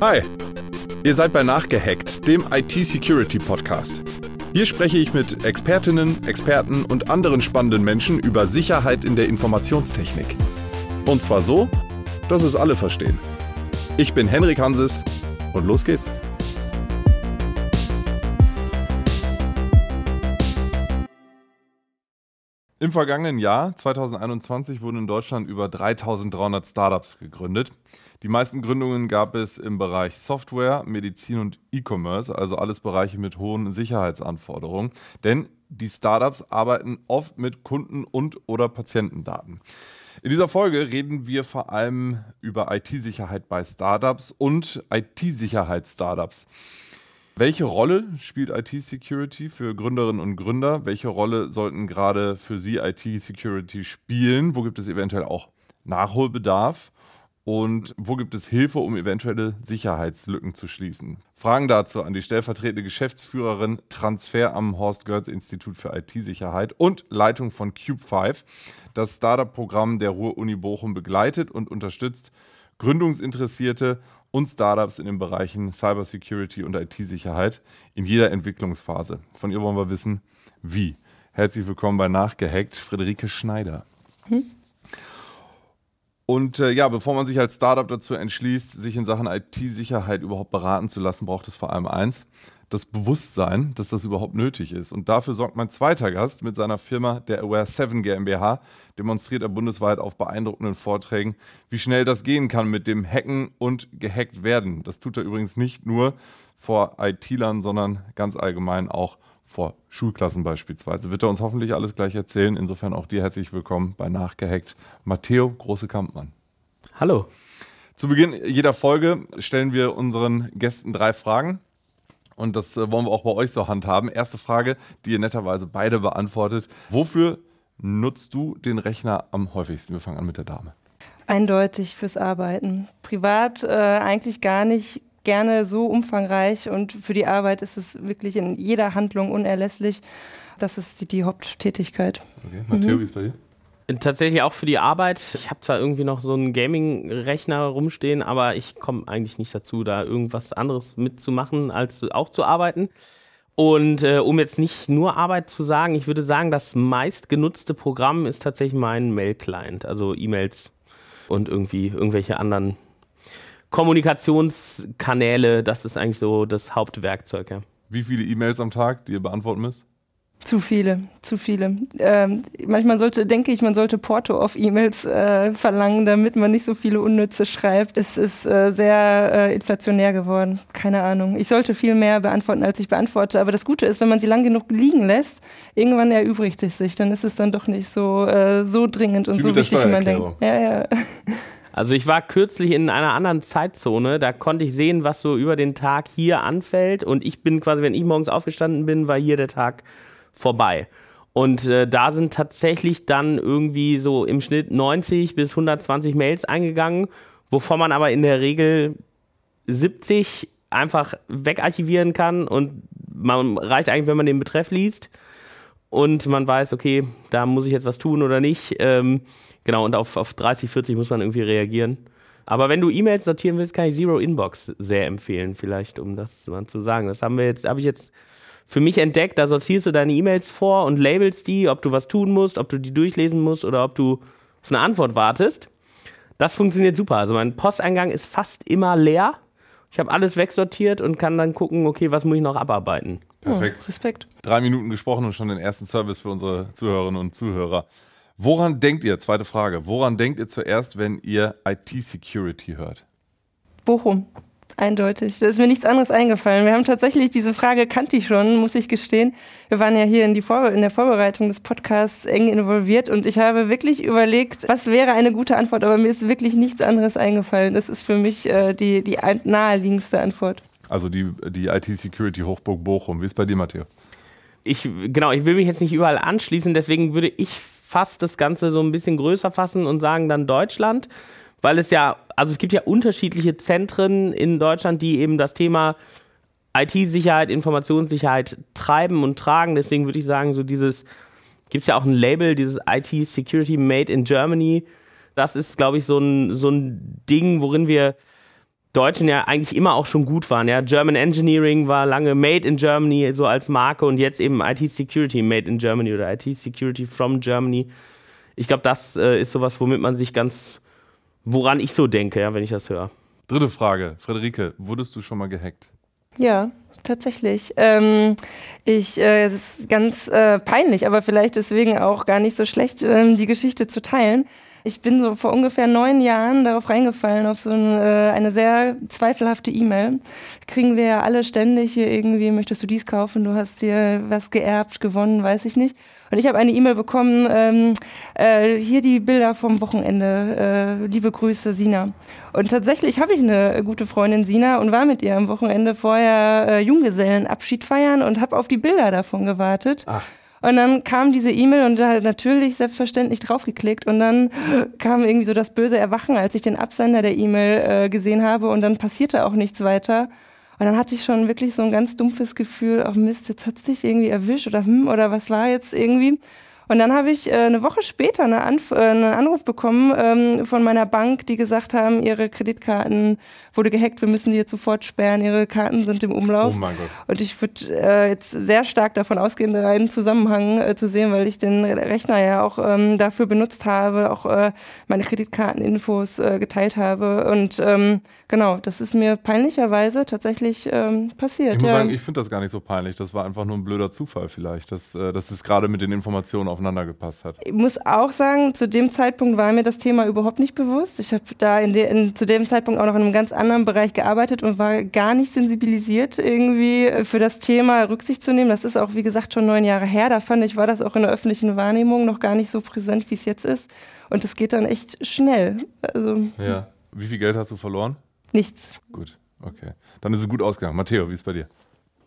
Hi, ihr seid bei Nachgehackt, dem IT-Security-Podcast. Hier spreche ich mit Expertinnen, Experten und anderen spannenden Menschen über Sicherheit in der Informationstechnik. Und zwar so, dass es alle verstehen. Ich bin Henrik Hanses und los geht's. Im vergangenen Jahr, 2021, wurden in Deutschland über 3300 Startups gegründet. Die meisten Gründungen gab es im Bereich Software, Medizin und E-Commerce, also alles Bereiche mit hohen Sicherheitsanforderungen. Denn die Startups arbeiten oft mit Kunden- und oder Patientendaten. In dieser Folge reden wir vor allem über IT-Sicherheit bei Startups und IT-Sicherheit-Startups. Welche Rolle spielt IT-Security für Gründerinnen und Gründer? Welche Rolle sollten gerade für Sie IT-Security spielen? Wo gibt es eventuell auch Nachholbedarf? Und wo gibt es Hilfe, um eventuelle Sicherheitslücken zu schließen? Fragen dazu an die stellvertretende Geschäftsführerin Transfer am Horst Görz Institut für IT-Sicherheit und Leitung von Cube5, das Startup-Programm der Ruhr-Uni Bochum begleitet und unterstützt Gründungsinteressierte und Startups in den Bereichen Cybersecurity und IT-Sicherheit in jeder Entwicklungsphase. Von ihr wollen wir wissen, wie. Herzlich willkommen bei Nachgehackt, Friederike Schneider. Hm? Und äh, ja, bevor man sich als Startup dazu entschließt, sich in Sachen IT-Sicherheit überhaupt beraten zu lassen, braucht es vor allem eins, das Bewusstsein, dass das überhaupt nötig ist. Und dafür sorgt mein zweiter Gast mit seiner Firma, der Aware 7 GmbH, demonstriert er bundesweit auf beeindruckenden Vorträgen, wie schnell das gehen kann mit dem Hacken und gehackt werden. Das tut er übrigens nicht nur vor IT-Lern, sondern ganz allgemein auch vor Schulklassen beispielsweise. Wird er uns hoffentlich alles gleich erzählen. Insofern auch dir herzlich willkommen bei Nachgehackt. Matteo Große-Kampmann. Hallo. Zu Beginn jeder Folge stellen wir unseren Gästen drei Fragen. Und das äh, wollen wir auch bei euch so handhaben. Erste Frage, die ihr netterweise beide beantwortet. Wofür nutzt du den Rechner am häufigsten? Wir fangen an mit der Dame. Eindeutig fürs Arbeiten. Privat äh, eigentlich gar nicht gerne so umfangreich und für die Arbeit ist es wirklich in jeder Handlung unerlässlich. Das ist die, die Haupttätigkeit. Okay, Matteo, mhm. wie ist bei dir? Tatsächlich auch für die Arbeit. Ich habe zwar irgendwie noch so einen Gaming-Rechner rumstehen, aber ich komme eigentlich nicht dazu, da irgendwas anderes mitzumachen, als auch zu arbeiten. Und äh, um jetzt nicht nur Arbeit zu sagen, ich würde sagen, das meistgenutzte Programm ist tatsächlich mein Mail-Client, also E-Mails und irgendwie irgendwelche anderen Kommunikationskanäle. Das ist eigentlich so das Hauptwerkzeug. Ja. Wie viele E-Mails am Tag, die ihr beantworten müsst? Zu viele, zu viele. Ähm, manchmal sollte, denke ich, man sollte Porto auf E-Mails äh, verlangen, damit man nicht so viele Unnütze schreibt. Es ist äh, sehr äh, inflationär geworden. Keine Ahnung. Ich sollte viel mehr beantworten, als ich beantworte. Aber das Gute ist, wenn man sie lang genug liegen lässt, irgendwann erübrigt es sich. Dann ist es dann doch nicht so, äh, so dringend und so wichtig, wie man denkt. Ja, ja. Also ich war kürzlich in einer anderen Zeitzone, da konnte ich sehen, was so über den Tag hier anfällt. Und ich bin quasi, wenn ich morgens aufgestanden bin, war hier der Tag vorbei. Und äh, da sind tatsächlich dann irgendwie so im Schnitt 90 bis 120 Mails eingegangen, wovon man aber in der Regel 70 einfach wegarchivieren kann und man reicht eigentlich, wenn man den Betreff liest und man weiß, okay, da muss ich jetzt was tun oder nicht. Ähm, genau, und auf, auf 30, 40 muss man irgendwie reagieren. Aber wenn du E-Mails sortieren willst, kann ich Zero Inbox sehr empfehlen, vielleicht, um das mal zu sagen. Das haben wir jetzt, habe ich jetzt für mich entdeckt, da sortierst du deine E-Mails vor und labelst die, ob du was tun musst, ob du die durchlesen musst oder ob du auf eine Antwort wartest. Das funktioniert super. Also mein Posteingang ist fast immer leer. Ich habe alles wegsortiert und kann dann gucken, okay, was muss ich noch abarbeiten. Perfekt. Oh, Respekt. Drei Minuten gesprochen und schon den ersten Service für unsere Zuhörerinnen und Zuhörer. Woran denkt ihr, zweite Frage, woran denkt ihr zuerst, wenn ihr IT-Security hört? Bochum. Eindeutig. Da ist mir nichts anderes eingefallen. Wir haben tatsächlich diese Frage kannte ich schon, muss ich gestehen. Wir waren ja hier in, die Vor in der Vorbereitung des Podcasts eng involviert und ich habe wirklich überlegt, was wäre eine gute Antwort, aber mir ist wirklich nichts anderes eingefallen. Das ist für mich äh, die, die naheliegendste Antwort. Also die, die IT-Security Hochburg Bochum. Wie ist bei dir, Matthias? Ich, genau, ich will mich jetzt nicht überall anschließen, deswegen würde ich fast das Ganze so ein bisschen größer fassen und sagen dann Deutschland weil es ja, also es gibt ja unterschiedliche Zentren in Deutschland, die eben das Thema IT-Sicherheit, Informationssicherheit treiben und tragen. Deswegen würde ich sagen, so dieses, gibt es ja auch ein Label, dieses IT Security Made in Germany. Das ist, glaube ich, so ein, so ein Ding, worin wir Deutschen ja eigentlich immer auch schon gut waren. Ja, German Engineering war lange Made in Germany so als Marke und jetzt eben IT Security Made in Germany oder IT Security from Germany. Ich glaube, das äh, ist sowas, womit man sich ganz, woran ich so denke, ja, wenn ich das höre. Dritte Frage, Frederike, wurdest du schon mal gehackt? Ja, tatsächlich. Ähm, ich, äh, es ist ganz äh, peinlich, aber vielleicht deswegen auch gar nicht so schlecht, ähm, die Geschichte zu teilen. Ich bin so vor ungefähr neun Jahren darauf reingefallen, auf so ein, äh, eine sehr zweifelhafte E-Mail. Kriegen wir ja alle ständig hier irgendwie, möchtest du dies kaufen, du hast hier was geerbt, gewonnen, weiß ich nicht. Und ich habe eine E-Mail bekommen, ähm, äh, hier die Bilder vom Wochenende, äh, liebe Grüße, Sina. Und tatsächlich habe ich eine gute Freundin, Sina, und war mit ihr am Wochenende vorher äh, Junggesellenabschied feiern und habe auf die Bilder davon gewartet. Ach. Und dann kam diese E-Mail und da natürlich selbstverständlich draufgeklickt und dann kam irgendwie so das böse Erwachen, als ich den Absender der E-Mail äh, gesehen habe und dann passierte auch nichts weiter. Und dann hatte ich schon wirklich so ein ganz dumpfes Gefühl, ach Mist, jetzt hat es dich irgendwie erwischt oder hm, oder was war jetzt irgendwie. Und dann habe ich äh, eine Woche später eine Anf äh, einen Anruf bekommen ähm, von meiner Bank, die gesagt haben, ihre Kreditkarten wurde gehackt, wir müssen die jetzt sofort sperren, ihre Karten sind im Umlauf. Oh mein Gott. Und ich würde äh, jetzt sehr stark davon ausgehen, einen Zusammenhang äh, zu sehen, weil ich den Rechner ja auch ähm, dafür benutzt habe, auch äh, meine Kreditkarteninfos äh, geteilt habe. Und ähm, genau, das ist mir peinlicherweise tatsächlich ähm, passiert. Ich muss ja. sagen, ich finde das gar nicht so peinlich. Das war einfach nur ein blöder Zufall vielleicht, dass, äh, dass es gerade mit den Informationen aufeinander gepasst hat. Ich muss auch sagen, zu dem Zeitpunkt war mir das Thema überhaupt nicht bewusst. Ich habe da in de, in, zu dem Zeitpunkt auch noch in einem ganz anderen Bereich gearbeitet und war gar nicht sensibilisiert, irgendwie für das Thema Rücksicht zu nehmen. Das ist auch, wie gesagt, schon neun Jahre her. Da fand ich, war das auch in der öffentlichen Wahrnehmung noch gar nicht so präsent, wie es jetzt ist. Und es geht dann echt schnell. Also, ja. Wie viel Geld hast du verloren? Nichts. Gut, okay. Dann ist es gut ausgegangen. Matteo, wie ist es bei dir?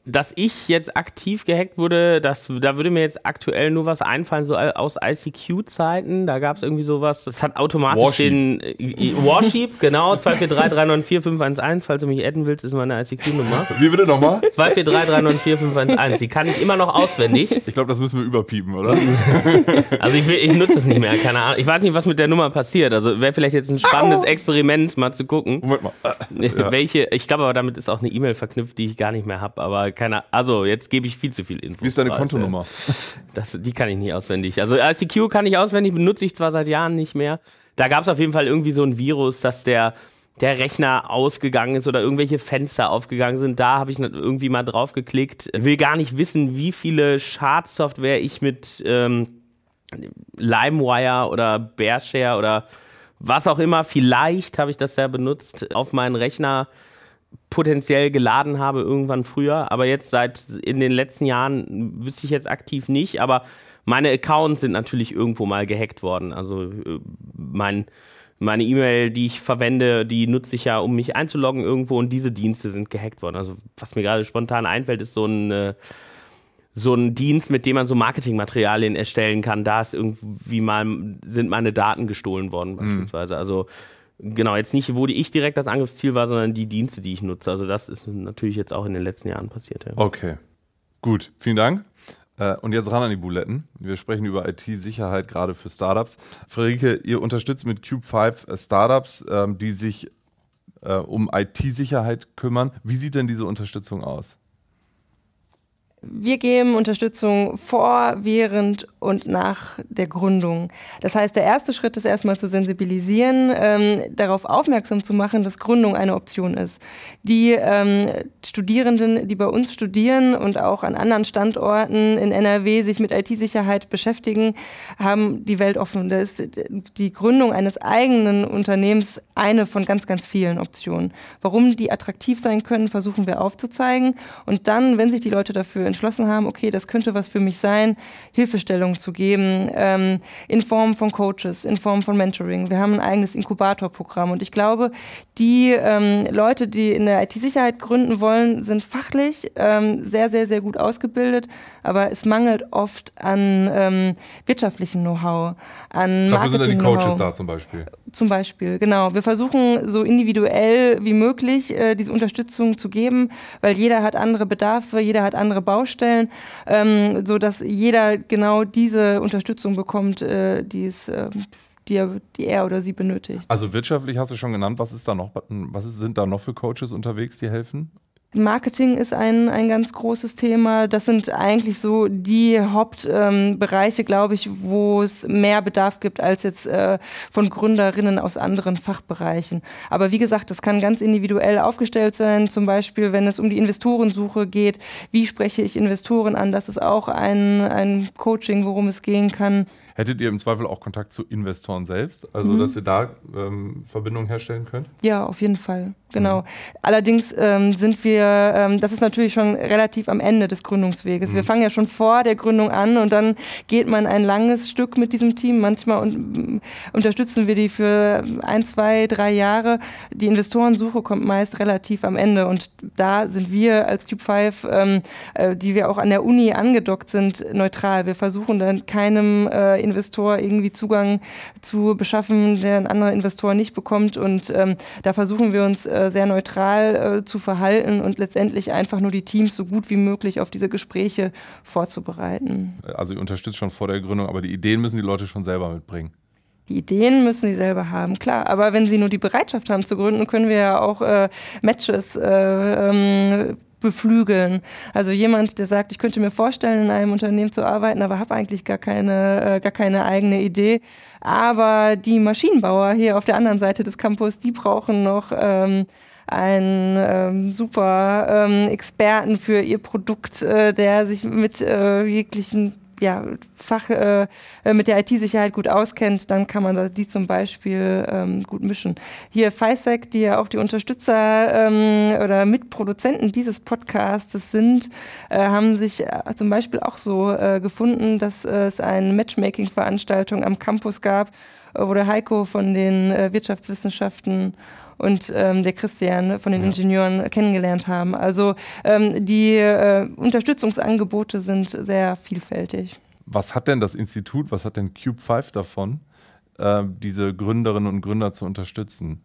Dass ich jetzt aktiv gehackt wurde, das, da würde mir jetzt aktuell nur was einfallen, so aus ICQ-Zeiten. Da gab es irgendwie sowas, das hat automatisch Warsheep. den äh, Warsheep, genau, 243394511, falls du mich adden willst, ist meine ICQ-Nummer. Wie bitte nochmal? 243394511, die kann ich immer noch auswendig. Ich glaube, das müssen wir überpiepen, oder? Also ich, will, ich nutze es nicht mehr, keine Ahnung. Ich weiß nicht, was mit der Nummer passiert. Also wäre vielleicht jetzt ein spannendes Experiment, mal zu gucken. Moment mal. Ja. Welche, ich glaube aber, damit ist auch eine E-Mail verknüpft, die ich gar nicht mehr habe. Aber keine Also, jetzt gebe ich viel zu viel Info. Wie ist deine Kontonummer? Das, die kann ich nicht auswendig. Also ICQ kann ich auswendig, benutze ich zwar seit Jahren nicht mehr. Da gab es auf jeden Fall irgendwie so ein Virus, dass der, der Rechner ausgegangen ist oder irgendwelche Fenster aufgegangen sind. Da habe ich irgendwie mal drauf geklickt. Will gar nicht wissen, wie viele Schadsoftware ich mit ähm, LimeWire oder Bearshare oder was auch immer, vielleicht habe ich das ja benutzt, auf meinen Rechner potenziell geladen habe irgendwann früher, aber jetzt seit in den letzten Jahren wüsste ich jetzt aktiv nicht, aber meine Accounts sind natürlich irgendwo mal gehackt worden. Also äh, mein, meine E-Mail, die ich verwende, die nutze ich ja, um mich einzuloggen irgendwo und diese Dienste sind gehackt worden. Also was mir gerade spontan einfällt, ist so ein äh, so ein Dienst, mit dem man so Marketingmaterialien erstellen kann. Da ist irgendwie mal sind meine Daten gestohlen worden beispielsweise. Also Genau, jetzt nicht, wo ich direkt das Angriffsziel war, sondern die Dienste, die ich nutze. Also das ist natürlich jetzt auch in den letzten Jahren passiert. Ja. Okay, gut, vielen Dank. Äh, Und jetzt ran an die Buletten. Wir sprechen über IT-Sicherheit gerade für Startups. Friederike, ihr unterstützt mit Cube 5 äh, Startups, ähm, die sich äh, um IT-Sicherheit kümmern. Wie sieht denn diese Unterstützung aus? Wir geben Unterstützung vor, während und nach der Gründung. Das heißt, der erste Schritt ist erstmal zu sensibilisieren, ähm, darauf aufmerksam zu machen, dass Gründung eine Option ist. Die ähm, Studierenden, die bei uns studieren und auch an anderen Standorten in NRW sich mit IT-Sicherheit beschäftigen, haben die Welt offen. Da ist die Gründung eines eigenen Unternehmens eine von ganz, ganz vielen Optionen. Warum die attraktiv sein können, versuchen wir aufzuzeigen. Und dann, wenn sich die Leute dafür entschlossen haben, okay, das könnte was für mich sein, Hilfestellung zu geben, ähm, in Form von Coaches, in Form von Mentoring. Wir haben ein eigenes Inkubatorprogramm und ich glaube, die ähm, Leute, die in der IT-Sicherheit gründen wollen, sind fachlich ähm, sehr, sehr, sehr gut ausgebildet, aber es mangelt oft an ähm, wirtschaftlichem Know-how, an Dafür sind ja die Coaches da zum Beispiel. Zum Beispiel, genau. Wir versuchen so individuell wie möglich äh, diese Unterstützung zu geben, weil jeder hat andere Bedarfe, jeder hat andere Baustellen, ähm, so dass jeder genau diese Unterstützung bekommt, äh, die es äh, die er, die er oder sie benötigt. Also wirtschaftlich hast du schon genannt, was ist da noch, was sind da noch für Coaches unterwegs, die helfen? Marketing ist ein, ein ganz großes Thema. Das sind eigentlich so die Hauptbereiche, ähm, glaube ich, wo es mehr Bedarf gibt als jetzt äh, von Gründerinnen aus anderen Fachbereichen. Aber wie gesagt, das kann ganz individuell aufgestellt sein. Zum Beispiel, wenn es um die Investorensuche geht, wie spreche ich Investoren an? Das ist auch ein, ein Coaching, worum es gehen kann. Hättet ihr im Zweifel auch Kontakt zu Investoren selbst, also mhm. dass ihr da ähm, Verbindungen herstellen könnt? Ja, auf jeden Fall, genau. Mhm. Allerdings ähm, sind wir, ähm, das ist natürlich schon relativ am Ende des Gründungsweges. Mhm. Wir fangen ja schon vor der Gründung an und dann geht man ein langes Stück mit diesem Team. Manchmal un unterstützen wir die für ein, zwei, drei Jahre. Die Investorensuche kommt meist relativ am Ende und da sind wir als Cube 5, ähm, äh, die wir auch an der Uni angedockt sind, neutral. Wir versuchen dann keinem äh, Investor irgendwie Zugang zu beschaffen, der ein anderer Investor nicht bekommt. Und ähm, da versuchen wir uns äh, sehr neutral äh, zu verhalten und letztendlich einfach nur die Teams so gut wie möglich auf diese Gespräche vorzubereiten. Also ihr unterstützt schon vor der Gründung, aber die Ideen müssen die Leute schon selber mitbringen. Die Ideen müssen sie selber haben, klar. Aber wenn sie nur die Bereitschaft haben zu gründen, können wir ja auch äh, Matches äh, ähm, beflügeln. Also jemand, der sagt, ich könnte mir vorstellen, in einem Unternehmen zu arbeiten, aber habe eigentlich gar keine, äh, gar keine eigene Idee. Aber die Maschinenbauer hier auf der anderen Seite des Campus, die brauchen noch ähm, einen ähm, super ähm, Experten für ihr Produkt, äh, der sich mit äh, jeglichen ja, Fach äh, mit der IT-Sicherheit gut auskennt, dann kann man die zum Beispiel ähm, gut mischen. Hier FISEC, die ja auch die Unterstützer ähm, oder Mitproduzenten dieses Podcasts sind, äh, haben sich äh, zum Beispiel auch so äh, gefunden, dass es eine Matchmaking-Veranstaltung am Campus gab, wo der Heiko von den äh, Wirtschaftswissenschaften und ähm, der Christian von den ja. Ingenieuren kennengelernt haben. Also ähm, die äh, Unterstützungsangebote sind sehr vielfältig. Was hat denn das Institut, was hat denn Cube 5 davon, äh, diese Gründerinnen und Gründer zu unterstützen?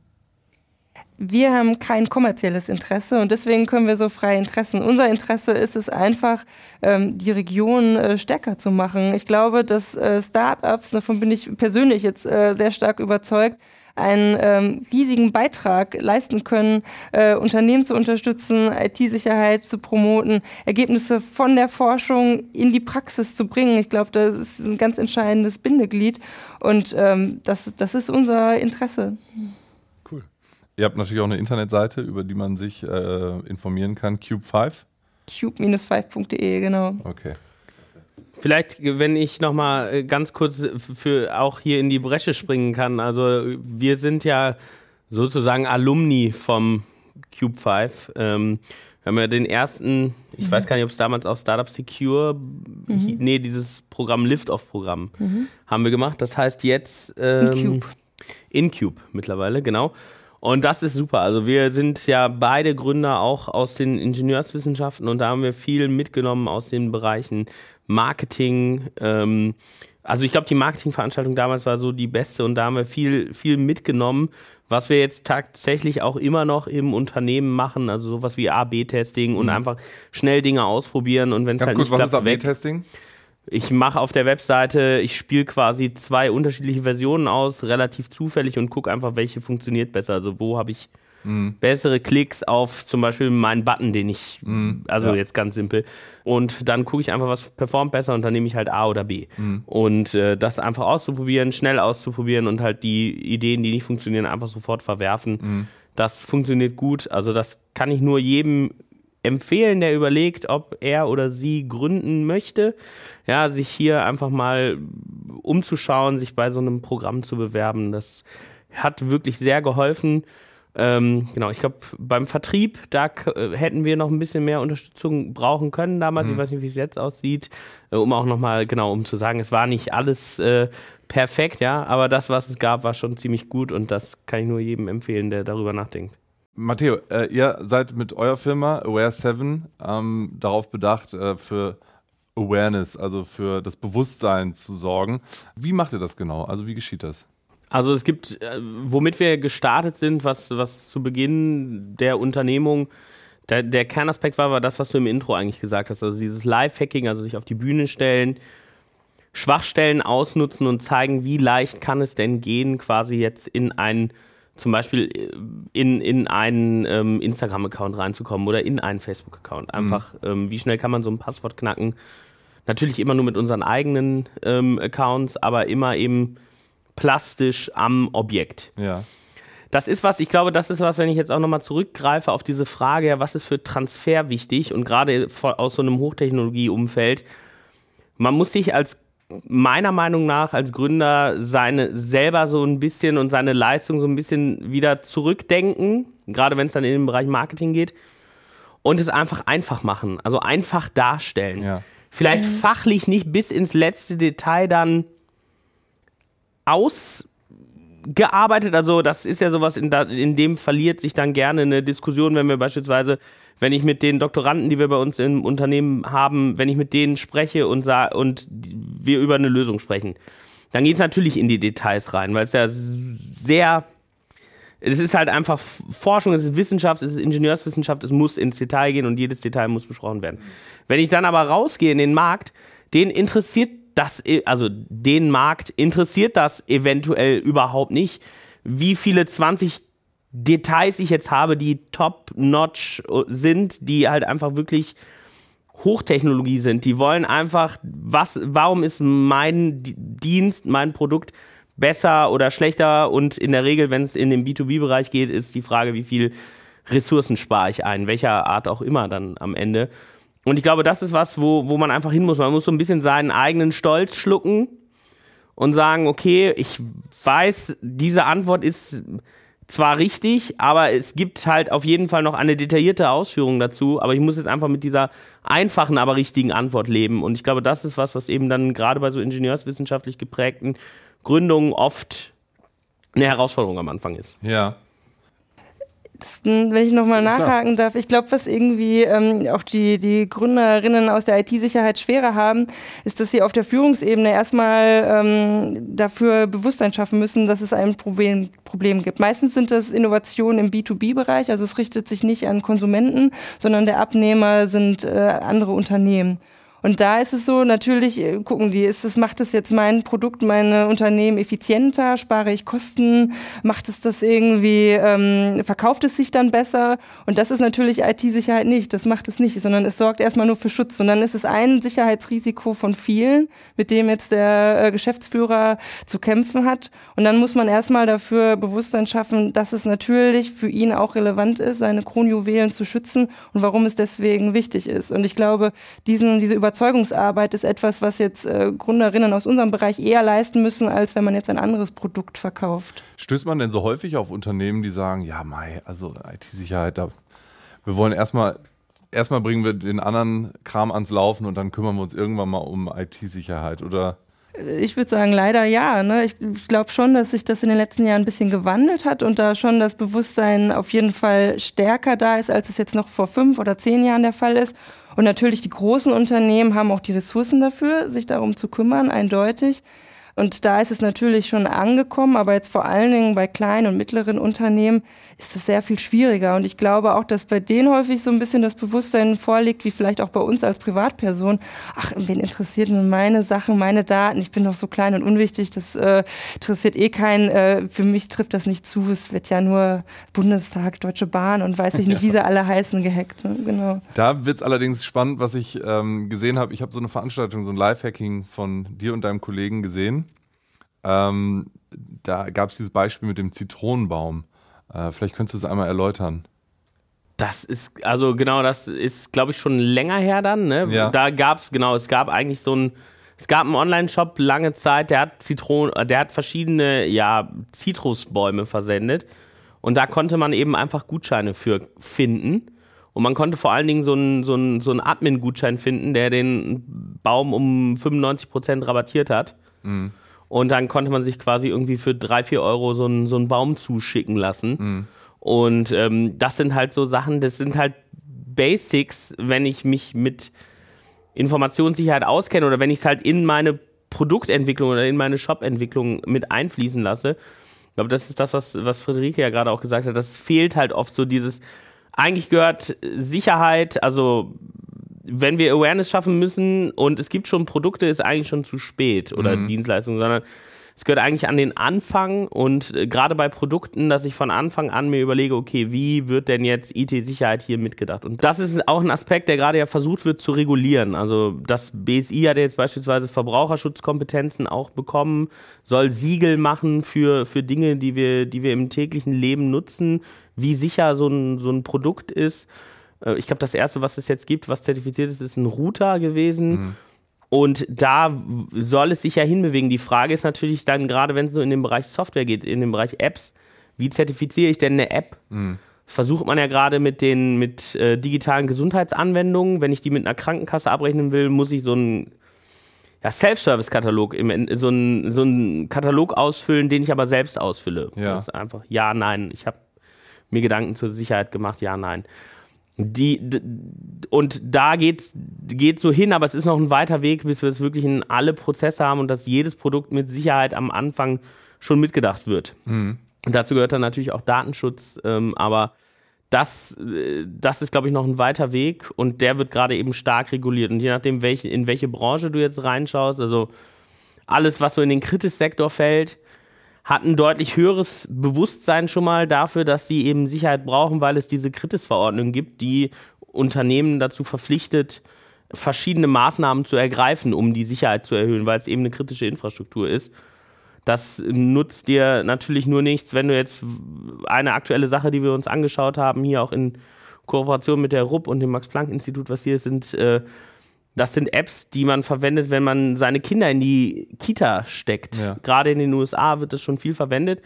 wir haben kein kommerzielles Interesse und deswegen können wir so freie Interessen. Unser Interesse ist es einfach, ähm, die Region äh, stärker zu machen. Ich glaube, dass äh, Startups, davon bin ich persönlich jetzt äh, sehr stark überzeugt, einen ähm, riesigen Beitrag leisten können, äh, Unternehmen zu unterstützen, IT-Sicherheit zu promoten, Ergebnisse von der Forschung in die Praxis zu bringen. Ich glaube, das ist ein ganz entscheidendes Bindeglied und ähm, das, das ist unser Interesse. Cool. Ihr habt natürlich auch eine Internetseite, über die man sich äh, informieren kann, Cube5. Cube-5.de, genau. Okay. Vielleicht, wenn ich nochmal äh, ganz kurz für auch hier in die Bresche springen kann. Also wir sind ja sozusagen Alumni vom Cube 5. Ähm, wir haben ja den ersten, ich mhm. weiß gar nicht, ob es damals auch Startup Secure, mhm. nee, dieses Programm Lift-Off-Programm mhm. haben wir gemacht. Das heißt jetzt ähm, InCube. InCube mittlerweile, genau. Und das ist super. Also wir sind ja beide Gründer auch aus den Ingenieurswissenschaften und da haben wir viel mitgenommen aus den Bereichen Marketing. Ähm, also ich glaube, die Marketingveranstaltung damals war so die beste und da haben wir viel, viel mitgenommen, was wir jetzt tatsächlich auch immer noch im Unternehmen machen, also sowas wie A-B-Testing und mhm. einfach schnell Dinge ausprobieren und wenn es halt kurz, nicht was klappt, ist A-B-Testing? Ich mache auf der Webseite, ich spiele quasi zwei unterschiedliche Versionen aus, relativ zufällig und gucke einfach, welche funktioniert besser. Also wo habe ich mhm. bessere Klicks auf zum Beispiel meinen Button, den ich, mhm. also ja. jetzt ganz simpel. Und dann gucke ich einfach, was performt besser und dann nehme ich halt A oder B. Mhm. Und äh, das einfach auszuprobieren, schnell auszuprobieren und halt die Ideen, die nicht funktionieren, einfach sofort verwerfen. Mhm. Das funktioniert gut. Also das kann ich nur jedem empfehlen, der überlegt, ob er oder sie gründen möchte. Ja, sich hier einfach mal umzuschauen, sich bei so einem Programm zu bewerben. Das hat wirklich sehr geholfen. Ähm, genau, ich glaube, beim Vertrieb, da äh, hätten wir noch ein bisschen mehr Unterstützung brauchen können damals. Mhm. Ich weiß nicht, wie es jetzt aussieht, äh, um auch nochmal, genau, um zu sagen, es war nicht alles äh, perfekt, ja, aber das, was es gab, war schon ziemlich gut und das kann ich nur jedem empfehlen, der darüber nachdenkt. Matteo, äh, ihr seid mit eurer Firma Aware 7 ähm, darauf bedacht, äh, für Awareness, also für das Bewusstsein zu sorgen. Wie macht ihr das genau? Also wie geschieht das? Also es gibt, äh, womit wir gestartet sind, was, was zu Beginn der Unternehmung der, der Kernaspekt war, war das, was du im Intro eigentlich gesagt hast. Also dieses Live-Hacking, also sich auf die Bühne stellen, Schwachstellen ausnutzen und zeigen, wie leicht kann es denn gehen, quasi jetzt in einen zum Beispiel äh, in, in einen ähm, Instagram-Account reinzukommen oder in einen Facebook-Account. Einfach, mhm. ähm, wie schnell kann man so ein Passwort knacken? Natürlich immer nur mit unseren eigenen ähm, Accounts, aber immer eben plastisch am Objekt. Ja. Das ist was, ich glaube, das ist was, wenn ich jetzt auch nochmal zurückgreife auf diese Frage, ja, was ist für Transfer wichtig und gerade aus so einem Hochtechnologie-Umfeld, man muss sich als meiner Meinung nach als Gründer seine selber so ein bisschen und seine Leistung so ein bisschen wieder zurückdenken, gerade wenn es dann in den Bereich Marketing geht und es einfach einfach machen, also einfach darstellen. Ja. Vielleicht mhm. fachlich nicht bis ins letzte Detail dann ausgearbeitet, also das ist ja sowas, in, da, in dem verliert sich dann gerne eine Diskussion, wenn wir beispielsweise wenn ich mit den Doktoranden, die wir bei uns im Unternehmen haben, wenn ich mit denen spreche und, und wir über eine Lösung sprechen, dann geht es natürlich in die Details rein, weil es ja sehr, es ist halt einfach Forschung, es ist Wissenschaft, es ist Ingenieurswissenschaft, es muss ins Detail gehen und jedes Detail muss besprochen werden. Wenn ich dann aber rausgehe in den Markt, den interessiert das, also den Markt interessiert das eventuell überhaupt nicht, wie viele 20 Details ich jetzt habe, die top-notch sind, die halt einfach wirklich Hochtechnologie sind. Die wollen einfach, was, warum ist mein Dienst, mein Produkt besser oder schlechter? Und in der Regel, wenn es in den B2B-Bereich geht, ist die Frage, wie viel Ressourcen spare ich ein, welcher Art auch immer dann am Ende. Und ich glaube, das ist was, wo, wo man einfach hin muss. Man muss so ein bisschen seinen eigenen Stolz schlucken und sagen, okay, ich weiß, diese Antwort ist zwar richtig, aber es gibt halt auf jeden Fall noch eine detaillierte Ausführung dazu. Aber ich muss jetzt einfach mit dieser einfachen, aber richtigen Antwort leben. Und ich glaube, das ist was, was eben dann gerade bei so ingenieurswissenschaftlich geprägten Gründungen oft eine Herausforderung am Anfang ist. Ja wenn ich nochmal nachhaken darf, ich glaube, was irgendwie ähm, auch die, die Gründerinnen aus der IT-Sicherheit schwerer haben, ist, dass sie auf der Führungsebene erstmal ähm, dafür Bewusstsein schaffen müssen, dass es ein Problem, Problem gibt. Meistens sind das Innovationen im B2B-Bereich, also es richtet sich nicht an Konsumenten, sondern der Abnehmer sind äh, andere Unternehmen. Und da ist es so, natürlich äh, gucken die, ist es, macht es jetzt mein Produkt, meine Unternehmen effizienter, spare ich Kosten, macht es das irgendwie, ähm, verkauft es sich dann besser? Und das ist natürlich IT-Sicherheit nicht, das macht es nicht, sondern es sorgt erstmal nur für Schutz. Und dann ist es ein Sicherheitsrisiko von vielen, mit dem jetzt der äh, Geschäftsführer zu kämpfen hat. Und dann muss man erstmal dafür Bewusstsein schaffen, dass es natürlich für ihn auch relevant ist, seine Kronjuwelen zu schützen und warum es deswegen wichtig ist. Und ich glaube, diesen, diese Über Überzeugungsarbeit ist etwas, was jetzt äh, Gründerinnen aus unserem Bereich eher leisten müssen, als wenn man jetzt ein anderes Produkt verkauft. Stößt man denn so häufig auf Unternehmen, die sagen, ja, Mai, also IT-Sicherheit, wir wollen erstmal erstmal bringen wir den anderen Kram ans Laufen und dann kümmern wir uns irgendwann mal um IT-Sicherheit oder ich würde sagen, leider ja. Ne? Ich, ich glaube schon, dass sich das in den letzten Jahren ein bisschen gewandelt hat und da schon das Bewusstsein auf jeden Fall stärker da ist, als es jetzt noch vor fünf oder zehn Jahren der Fall ist. Und natürlich die großen Unternehmen haben auch die Ressourcen dafür, sich darum zu kümmern, eindeutig. Und da ist es natürlich schon angekommen, aber jetzt vor allen Dingen bei kleinen und mittleren Unternehmen ist es sehr viel schwieriger. Und ich glaube auch, dass bei denen häufig so ein bisschen das Bewusstsein vorliegt, wie vielleicht auch bei uns als Privatperson. Ach, wen interessiert nun meine Sachen, meine Daten? Ich bin doch so klein und unwichtig, das äh, interessiert eh keinen. Äh, für mich trifft das nicht zu. Es wird ja nur Bundestag, Deutsche Bahn und weiß ich nicht, wie sie alle heißen, gehackt. Ne? Genau. Da wird es allerdings spannend, was ich ähm, gesehen habe. Ich habe so eine Veranstaltung, so ein Live-Hacking von dir und deinem Kollegen gesehen. Ähm, da gab es dieses Beispiel mit dem Zitronenbaum. Äh, vielleicht könntest du es einmal erläutern. Das ist, also genau, das ist, glaube ich, schon länger her dann. Ne? Ja. Da gab es, genau, es gab eigentlich so ein, es gab einen Online-Shop lange Zeit, der hat Zitronen, der hat verschiedene, ja, Zitrusbäume versendet. Und da konnte man eben einfach Gutscheine für finden. Und man konnte vor allen Dingen so einen, so einen, so einen Admin-Gutschein finden, der den Baum um 95% rabattiert hat. Mhm. Und dann konnte man sich quasi irgendwie für drei, vier Euro so einen, so einen Baum zuschicken lassen. Mhm. Und ähm, das sind halt so Sachen, das sind halt Basics, wenn ich mich mit Informationssicherheit auskenne oder wenn ich es halt in meine Produktentwicklung oder in meine Shop-Entwicklung mit einfließen lasse. Ich glaube, das ist das, was, was Friederike ja gerade auch gesagt hat. Das fehlt halt oft so dieses, eigentlich gehört Sicherheit, also wenn wir Awareness schaffen müssen und es gibt schon Produkte, ist eigentlich schon zu spät oder mhm. Dienstleistungen, sondern es gehört eigentlich an den Anfang und äh, gerade bei Produkten, dass ich von Anfang an mir überlege, okay, wie wird denn jetzt IT-Sicherheit hier mitgedacht? Und das ist auch ein Aspekt, der gerade ja versucht wird zu regulieren. Also das BSI hat jetzt beispielsweise Verbraucherschutzkompetenzen auch bekommen, soll Siegel machen für, für Dinge, die wir, die wir im täglichen Leben nutzen, wie sicher so ein, so ein Produkt ist. Äh, ich glaube, das erste, was es jetzt gibt, was zertifiziert ist, ist ein Router gewesen. Mhm und da soll es sich ja hinbewegen. Die Frage ist natürlich dann, gerade wenn es so in den Bereich Software geht, in den Bereich Apps, wie zertifiziere ich denn eine App? Mhm. Das versucht man ja gerade mit den mit äh, digitalen Gesundheitsanwendungen. Wenn ich die mit einer Krankenkasse abrechnen will, muss ich so einen ja, Self-Service-Katalog, so einen, so einen Katalog ausfüllen, den ich aber selbst ausfülle. Ja. Das ist einfach ja, nein. Ich habe mir Gedanken zur Sicherheit gemacht, ja, nein. Die, und da geht es so hin, aber es ist noch ein weiter Weg, bis wir es wirklich in alle Prozesse haben und dass jedes Produkt mit Sicherheit am Anfang schon mitgedacht wird. Mhm. Dazu gehört dann natürlich auch Datenschutz, ähm, aber das, äh, das ist, glaube ich, noch ein weiter Weg und der wird gerade eben stark reguliert. Und je nachdem, welche, in welche Branche du jetzt reinschaust, also alles, was so in den Kritis-Sektor fällt, hat ein deutlich höheres Bewusstsein schon mal dafür, dass sie eben Sicherheit brauchen, weil es diese Kritis-Verordnung gibt, die Unternehmen dazu verpflichtet, verschiedene Maßnahmen zu ergreifen, um die Sicherheit zu erhöhen, weil es eben eine kritische Infrastruktur ist. Das nutzt dir natürlich nur nichts, wenn du jetzt eine aktuelle Sache, die wir uns angeschaut haben, hier auch in Kooperation mit der RUP und dem Max-Planck-Institut, was hier sind, äh, das sind Apps, die man verwendet, wenn man seine Kinder in die Kita steckt. Ja. Gerade in den USA wird das schon viel verwendet.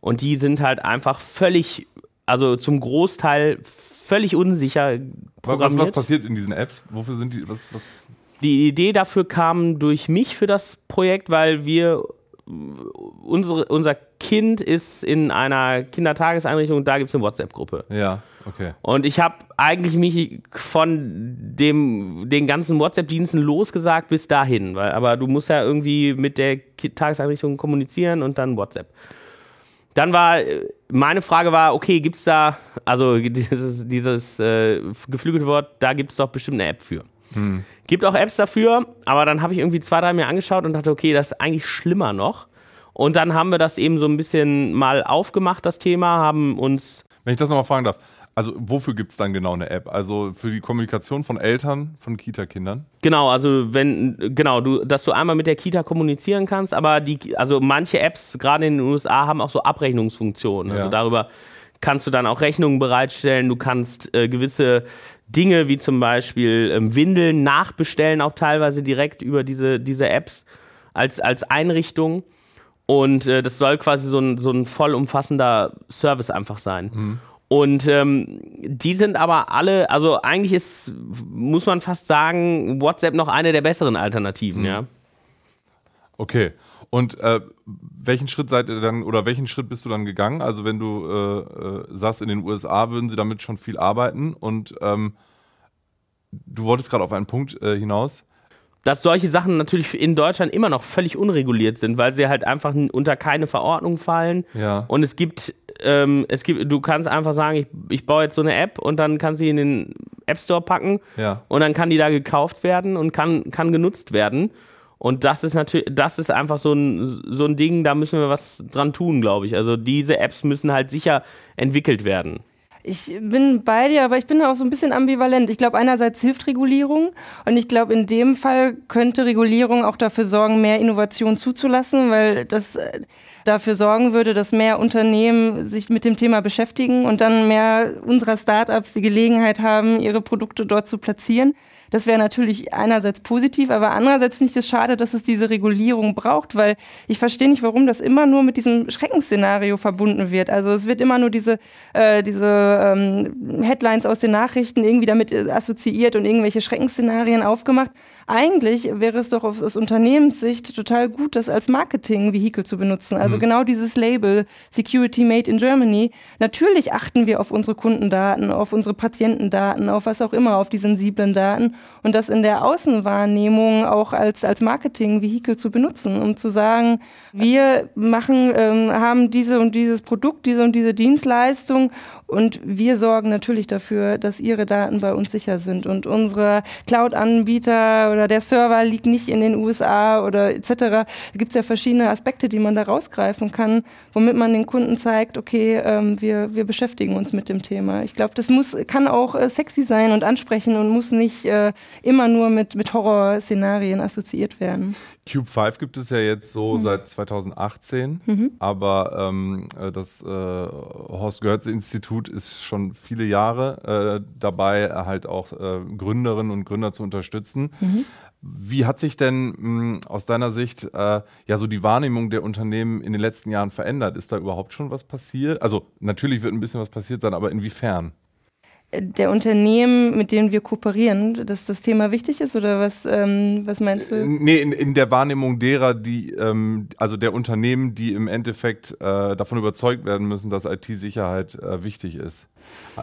Und die sind halt einfach völlig, also zum Großteil völlig unsicher programmiert. Was, was passiert in diesen Apps? Wofür sind die? Was, was? Die Idee dafür kam durch mich für das Projekt, weil wir unsere, unser Kind ist in einer Kindertageseinrichtung und da gibt es eine WhatsApp-Gruppe. Ja. Okay. Und ich habe eigentlich mich von dem, den ganzen WhatsApp-Diensten losgesagt bis dahin. Weil, aber du musst ja irgendwie mit der Tageseinrichtung kommunizieren und dann WhatsApp. Dann war, meine Frage war, okay, gibt es da, also dieses, dieses äh, geflügelte Wort, da gibt es doch bestimmt eine App für. Hm. Gibt auch Apps dafür, aber dann habe ich irgendwie zwei, drei mir angeschaut und dachte, okay, das ist eigentlich schlimmer noch. Und dann haben wir das eben so ein bisschen mal aufgemacht, das Thema, haben uns. Wenn ich das nochmal fragen darf, also wofür gibt es dann genau eine App? Also für die Kommunikation von Eltern von Kita-Kindern? Genau, also wenn, genau, du, dass du einmal mit der Kita kommunizieren kannst, aber die, also manche Apps, gerade in den USA, haben auch so Abrechnungsfunktionen. Also ja. darüber kannst du dann auch Rechnungen bereitstellen, du kannst äh, gewisse Dinge wie zum Beispiel ähm, Windeln nachbestellen, auch teilweise direkt über diese, diese Apps als, als Einrichtung. Und äh, das soll quasi so ein, so ein vollumfassender Service einfach sein. Mhm. Und ähm, die sind aber alle, also eigentlich ist, muss man fast sagen, WhatsApp noch eine der besseren Alternativen, mhm. ja. Okay. Und äh, welchen Schritt seid ihr dann oder welchen Schritt bist du dann gegangen? Also wenn du äh, äh, sagst, in den USA würden sie damit schon viel arbeiten und ähm, du wolltest gerade auf einen Punkt äh, hinaus dass solche Sachen natürlich in Deutschland immer noch völlig unreguliert sind, weil sie halt einfach unter keine Verordnung fallen. Ja. Und es gibt, ähm, es gibt, du kannst einfach sagen, ich, ich baue jetzt so eine App und dann kannst du sie in den App Store packen ja. und dann kann die da gekauft werden und kann, kann genutzt werden. Und das ist natürlich, das ist einfach so ein, so ein Ding, da müssen wir was dran tun, glaube ich. Also diese Apps müssen halt sicher entwickelt werden. Ich bin bei dir, aber ich bin auch so ein bisschen ambivalent. Ich glaube, einerseits hilft Regulierung und ich glaube, in dem Fall könnte Regulierung auch dafür sorgen, mehr Innovation zuzulassen, weil das äh, dafür sorgen würde, dass mehr Unternehmen sich mit dem Thema beschäftigen und dann mehr unserer Startups die Gelegenheit haben, ihre Produkte dort zu platzieren. Das wäre natürlich einerseits positiv, aber andererseits finde ich es schade, dass es diese Regulierung braucht, weil ich verstehe nicht, warum das immer nur mit diesem Schreckensszenario verbunden wird. Also es wird immer nur diese, äh, diese ähm, Headlines aus den Nachrichten irgendwie damit assoziiert und irgendwelche Schreckensszenarien aufgemacht. Eigentlich wäre es doch aus Unternehmenssicht total gut, das als Marketing-Vehikel zu benutzen. Also mhm. genau dieses Label Security Made in Germany. Natürlich achten wir auf unsere Kundendaten, auf unsere Patientendaten, auf was auch immer, auf die sensiblen Daten. und das in der Außenwahrnehmung auch als, als Marketing-Vehikel zu benutzen, um zu sagen, wir machen, ähm, haben diese und dieses Produkt, diese und diese Dienstleistung und wir sorgen natürlich dafür, dass Ihre Daten bei uns sicher sind. Und unsere Cloud-Anbieter oder der Server liegt nicht in den USA oder etc. Da gibt es ja verschiedene Aspekte, die man da rausgreifen kann, womit man den Kunden zeigt, okay, ähm, wir, wir beschäftigen uns mit dem Thema. Ich glaube, das muss, kann auch äh, sexy sein und ansprechen und muss nicht äh, immer nur mit, mit Horrorszenarien assoziiert werden. Cube 5 gibt es ja jetzt so mhm. seit 2018, mhm. aber ähm, äh, das äh, Horst Görze Institut ist schon viele Jahre äh, dabei, halt auch äh, Gründerinnen und Gründer zu unterstützen. Mhm. Wie hat sich denn mh, aus deiner Sicht äh, ja so die Wahrnehmung der Unternehmen in den letzten Jahren verändert? Ist da überhaupt schon was passiert? Also natürlich wird ein bisschen was passiert sein, aber inwiefern? der Unternehmen, mit denen wir kooperieren, dass das Thema wichtig ist oder was, ähm, was meinst du? Äh, nee, in, in der Wahrnehmung derer, die, ähm, also der Unternehmen, die im Endeffekt äh, davon überzeugt werden müssen, dass IT-Sicherheit äh, wichtig ist.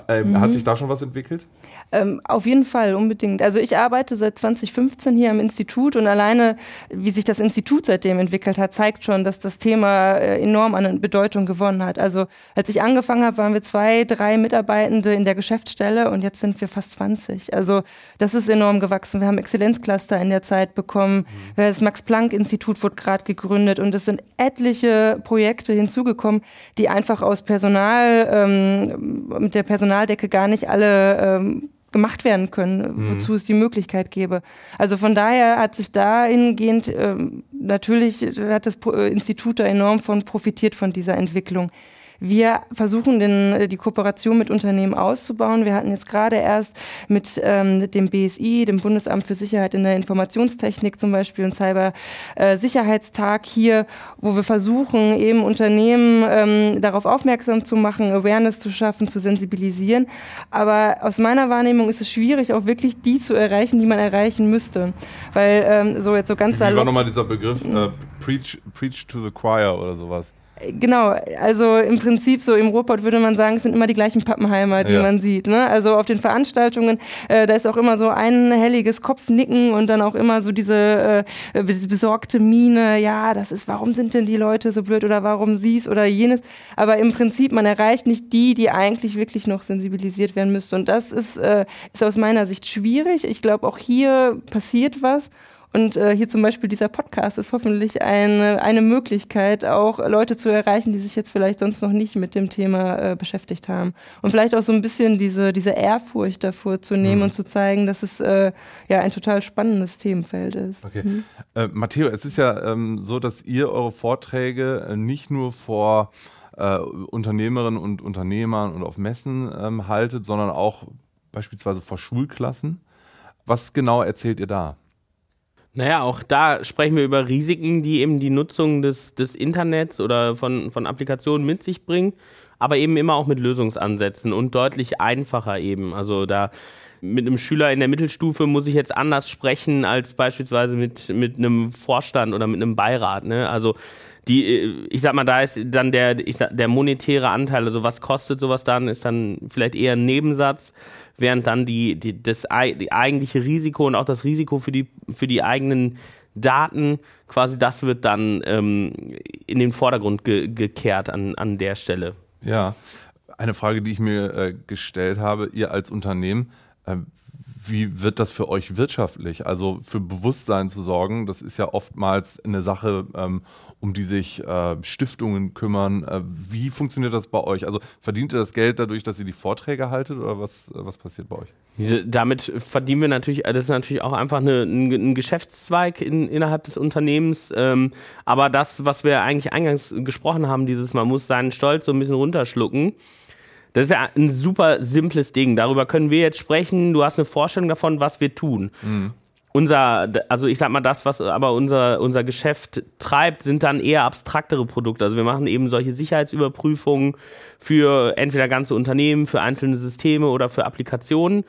Ähm, mhm. Hat sich da schon was entwickelt? Ähm, auf jeden Fall, unbedingt. Also ich arbeite seit 2015 hier am Institut und alleine, wie sich das Institut seitdem entwickelt hat, zeigt schon, dass das Thema äh, enorm an Bedeutung gewonnen hat. Also als ich angefangen habe, waren wir zwei, drei Mitarbeitende in der Geschäftsstelle und jetzt sind wir fast 20. Also das ist enorm gewachsen. Wir haben Exzellenzcluster in der Zeit bekommen. Mhm. Das Max-Planck-Institut wurde gerade gegründet und es sind etliche Projekte hinzugekommen, die einfach aus Personal, ähm, mit der Personaldecke gar nicht alle ähm, gemacht werden können, mhm. wozu es die Möglichkeit gäbe. Also von daher hat sich dahingehend ähm, natürlich hat das Institut da enorm von profitiert von dieser Entwicklung. Wir versuchen den, äh, die Kooperation mit Unternehmen auszubauen. Wir hatten jetzt gerade erst mit ähm, dem BSI, dem Bundesamt für Sicherheit in der Informationstechnik zum Beispiel, einen Cyber-Sicherheitstag äh, hier, wo wir versuchen, eben Unternehmen ähm, darauf aufmerksam zu machen, Awareness zu schaffen, zu sensibilisieren. Aber aus meiner Wahrnehmung ist es schwierig, auch wirklich die zu erreichen, die man erreichen müsste. Weil ähm, so jetzt so ganz Wie war nochmal dieser Begriff äh, preach, preach to the choir oder sowas? Genau, also im Prinzip so im Ruhrpott würde man sagen, es sind immer die gleichen Pappenheimer, die ja. man sieht. Ne? Also auf den Veranstaltungen, äh, da ist auch immer so ein helliges Kopfnicken und dann auch immer so diese, äh, besorgte Miene, ja, das ist, warum sind denn die Leute so blöd oder warum sies oder jenes. Aber im Prinzip, man erreicht nicht die, die eigentlich wirklich noch sensibilisiert werden müsste. Und das ist, äh, ist aus meiner Sicht schwierig. Ich glaube, auch hier passiert was. Und äh, hier zum Beispiel dieser Podcast ist hoffentlich eine, eine Möglichkeit, auch Leute zu erreichen, die sich jetzt vielleicht sonst noch nicht mit dem Thema äh, beschäftigt haben. Und vielleicht auch so ein bisschen diese, diese Ehrfurcht davor zu nehmen mhm. und zu zeigen, dass es äh, ja ein total spannendes Themenfeld ist. Okay. Mhm. Äh, Matteo, es ist ja ähm, so, dass ihr eure Vorträge äh, nicht nur vor äh, Unternehmerinnen und Unternehmern und auf Messen ähm, haltet, sondern auch beispielsweise vor Schulklassen. Was genau erzählt ihr da? Naja, auch da sprechen wir über Risiken, die eben die Nutzung des, des Internets oder von, von Applikationen mit sich bringt, aber eben immer auch mit Lösungsansätzen und deutlich einfacher eben. Also da mit einem Schüler in der Mittelstufe muss ich jetzt anders sprechen als beispielsweise mit, mit einem Vorstand oder mit einem Beirat. Ne? Also die, ich sag mal, da ist dann der, ich sag, der monetäre Anteil, also was kostet sowas dann, ist dann vielleicht eher ein Nebensatz während dann die, die, das die eigentliche Risiko und auch das Risiko für die, für die eigenen Daten, quasi das wird dann ähm, in den Vordergrund ge gekehrt an, an der Stelle. Ja, eine Frage, die ich mir äh, gestellt habe, ihr als Unternehmen, äh, wie wird das für euch wirtschaftlich? Also für Bewusstsein zu sorgen, das ist ja oftmals eine Sache, ähm, um die sich äh, Stiftungen kümmern. Äh, wie funktioniert das bei euch? Also verdient ihr das Geld dadurch, dass ihr die Vorträge haltet oder was, äh, was passiert bei euch? Damit verdienen wir natürlich, das ist natürlich auch einfach eine, ein, ein, Geschäftszweig in, innerhalb des Unternehmens. Ähm, aber das, was wir eigentlich eingangs gesprochen haben, dieses, man muss seinen Stolz so ein bisschen runterschlucken das ist ja ein super simples Ding. Darüber können wir jetzt sprechen. Du hast eine Vorstellung davon, was wir tun. Mhm. Unser, also ich sag mal, das, was aber unser, unser Geschäft treibt, sind dann eher abstraktere Produkte. Also wir machen eben solche Sicherheitsüberprüfungen für entweder ganze Unternehmen, für einzelne Systeme oder für Applikationen.